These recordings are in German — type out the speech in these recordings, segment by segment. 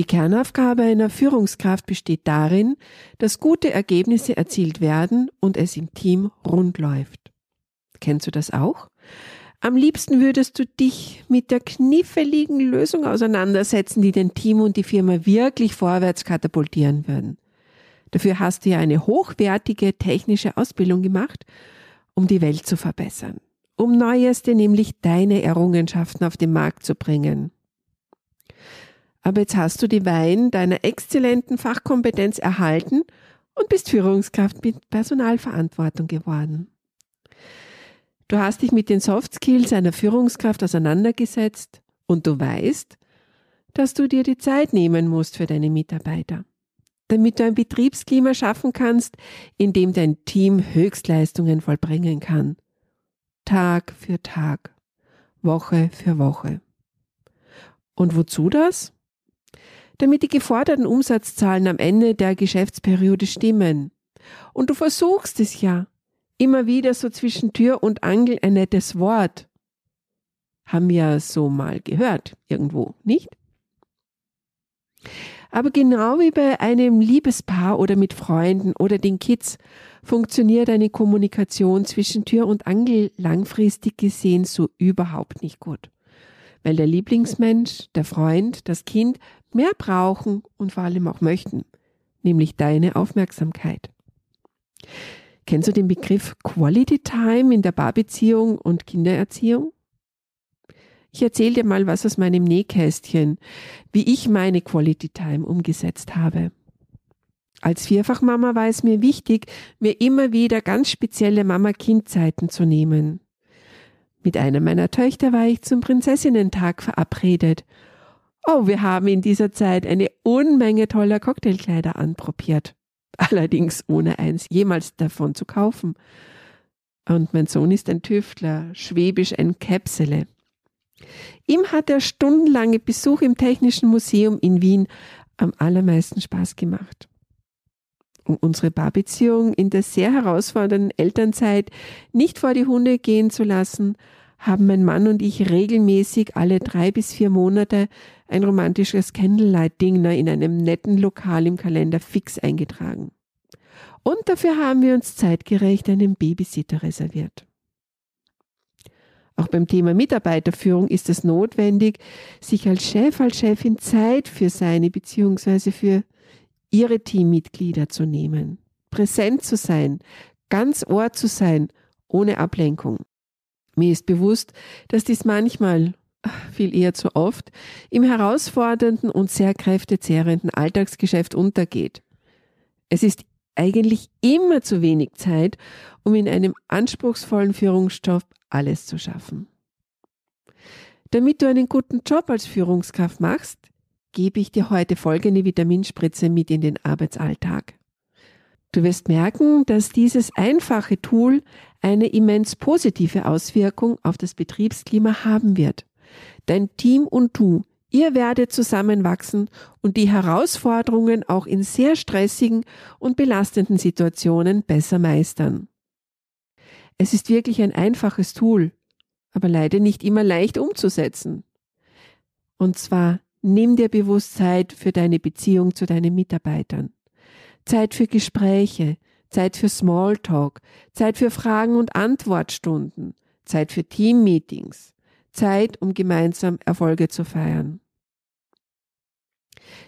Die Kernaufgabe einer Führungskraft besteht darin, dass gute Ergebnisse erzielt werden und es im Team rund läuft. Kennst du das auch? Am liebsten würdest du dich mit der kniffligen Lösung auseinandersetzen, die dein Team und die Firma wirklich vorwärts katapultieren würden. Dafür hast du ja eine hochwertige technische Ausbildung gemacht, um die Welt zu verbessern, um neueste, nämlich deine Errungenschaften auf den Markt zu bringen. Aber jetzt hast du die Wein deiner exzellenten Fachkompetenz erhalten und bist Führungskraft mit Personalverantwortung geworden. Du hast dich mit den Soft Skills einer Führungskraft auseinandergesetzt und du weißt, dass du dir die Zeit nehmen musst für deine Mitarbeiter, damit du ein Betriebsklima schaffen kannst, in dem dein Team Höchstleistungen vollbringen kann. Tag für Tag, Woche für Woche. Und wozu das? Damit die geforderten Umsatzzahlen am Ende der Geschäftsperiode stimmen. Und du versuchst es ja. Immer wieder so zwischen Tür und Angel ein nettes Wort. Haben wir so mal gehört, irgendwo, nicht? Aber genau wie bei einem Liebespaar oder mit Freunden oder den Kids funktioniert eine Kommunikation zwischen Tür und Angel langfristig gesehen so überhaupt nicht gut weil der Lieblingsmensch, der Freund, das Kind mehr brauchen und vor allem auch möchten, nämlich deine Aufmerksamkeit. Kennst du den Begriff Quality Time in der Paarbeziehung und Kindererziehung? Ich erzähle dir mal was aus meinem Nähkästchen, wie ich meine Quality Time umgesetzt habe. Als Vierfachmama war es mir wichtig, mir immer wieder ganz spezielle Mama-Kind-Zeiten zu nehmen. Mit einer meiner Töchter war ich zum Prinzessinnentag verabredet. Oh, wir haben in dieser Zeit eine Unmenge toller Cocktailkleider anprobiert. Allerdings ohne eins jemals davon zu kaufen. Und mein Sohn ist ein Tüftler, schwäbisch ein Käpsele. Ihm hat der stundenlange Besuch im Technischen Museum in Wien am allermeisten Spaß gemacht unsere Paarbeziehung in der sehr herausfordernden Elternzeit nicht vor die Hunde gehen zu lassen, haben mein Mann und ich regelmäßig alle drei bis vier Monate ein romantisches Candlelight-Dinner in einem netten Lokal im Kalender fix eingetragen. Und dafür haben wir uns zeitgerecht einen Babysitter reserviert. Auch beim Thema Mitarbeiterführung ist es notwendig, sich als Chef, als Chefin Zeit für seine bzw. für ihre Teammitglieder zu nehmen, präsent zu sein, ganz Ohr zu sein, ohne Ablenkung. Mir ist bewusst, dass dies manchmal, viel eher zu oft, im herausfordernden und sehr kräftezehrenden Alltagsgeschäft untergeht. Es ist eigentlich immer zu wenig Zeit, um in einem anspruchsvollen Führungsjob alles zu schaffen. Damit du einen guten Job als Führungskraft machst, gebe ich dir heute folgende Vitaminspritze mit in den Arbeitsalltag. Du wirst merken, dass dieses einfache Tool eine immens positive Auswirkung auf das Betriebsklima haben wird. Dein Team und du, ihr werdet zusammenwachsen und die Herausforderungen auch in sehr stressigen und belastenden Situationen besser meistern. Es ist wirklich ein einfaches Tool, aber leider nicht immer leicht umzusetzen. Und zwar Nimm dir bewusst Zeit für deine Beziehung zu deinen Mitarbeitern. Zeit für Gespräche, Zeit für Smalltalk, Zeit für Fragen und Antwortstunden, Zeit für Teammeetings, Zeit, um gemeinsam Erfolge zu feiern.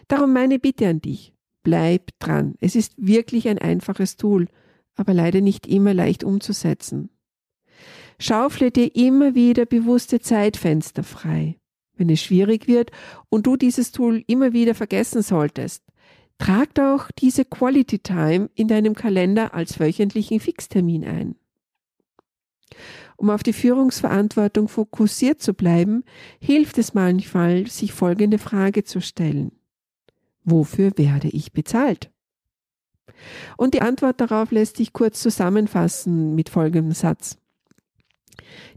Darum meine Bitte an dich. Bleib dran. Es ist wirklich ein einfaches Tool, aber leider nicht immer leicht umzusetzen. Schaufle dir immer wieder bewusste Zeitfenster frei wenn es schwierig wird und du dieses Tool immer wieder vergessen solltest. Trag doch diese Quality Time in deinem Kalender als wöchentlichen Fixtermin ein. Um auf die Führungsverantwortung fokussiert zu bleiben, hilft es manchmal, sich folgende Frage zu stellen. Wofür werde ich bezahlt? Und die Antwort darauf lässt sich kurz zusammenfassen mit folgendem Satz.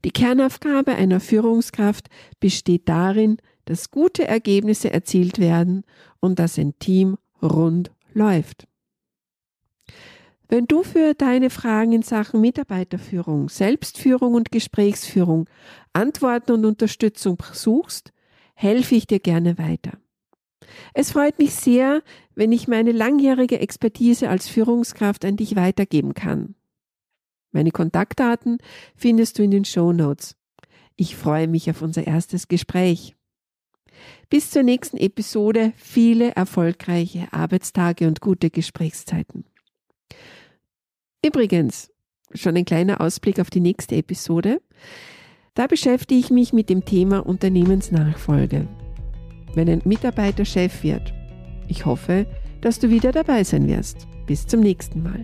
Die Kernaufgabe einer Führungskraft besteht darin, dass gute Ergebnisse erzielt werden und dass ein Team rund läuft. Wenn du für deine Fragen in Sachen Mitarbeiterführung, Selbstführung und Gesprächsführung Antworten und Unterstützung suchst, helfe ich dir gerne weiter. Es freut mich sehr, wenn ich meine langjährige Expertise als Führungskraft an dich weitergeben kann. Meine Kontaktdaten findest du in den Show Notes. Ich freue mich auf unser erstes Gespräch. Bis zur nächsten Episode viele erfolgreiche Arbeitstage und gute Gesprächszeiten. Übrigens, schon ein kleiner Ausblick auf die nächste Episode. Da beschäftige ich mich mit dem Thema Unternehmensnachfolge wenn ein Mitarbeiter Chef wird. Ich hoffe, dass du wieder dabei sein wirst. Bis zum nächsten Mal.